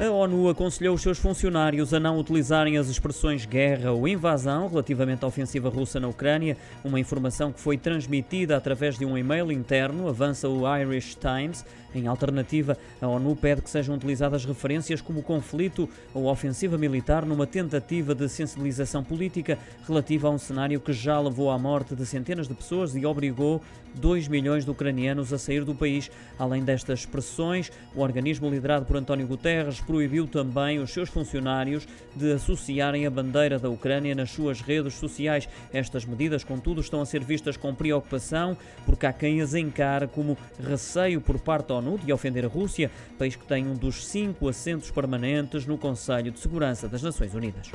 A ONU aconselhou os seus funcionários a não utilizarem as expressões guerra ou invasão relativamente à ofensiva russa na Ucrânia, uma informação que foi transmitida através de um e-mail interno, avança o Irish Times. Em alternativa, a ONU pede que sejam utilizadas referências como conflito ou ofensiva militar numa tentativa de sensibilização política relativa a um cenário que já levou à morte de centenas de pessoas e obrigou 2 milhões de ucranianos a sair do país. Além destas expressões, o organismo liderado por António Guterres proibiu também os seus funcionários de associarem a bandeira da Ucrânia nas suas redes sociais. Estas medidas, contudo, estão a ser vistas com preocupação, porque há quem as encara como receio por parte da ONU de ofender a Rússia, país que tem um dos cinco assentos permanentes no Conselho de Segurança das Nações Unidas.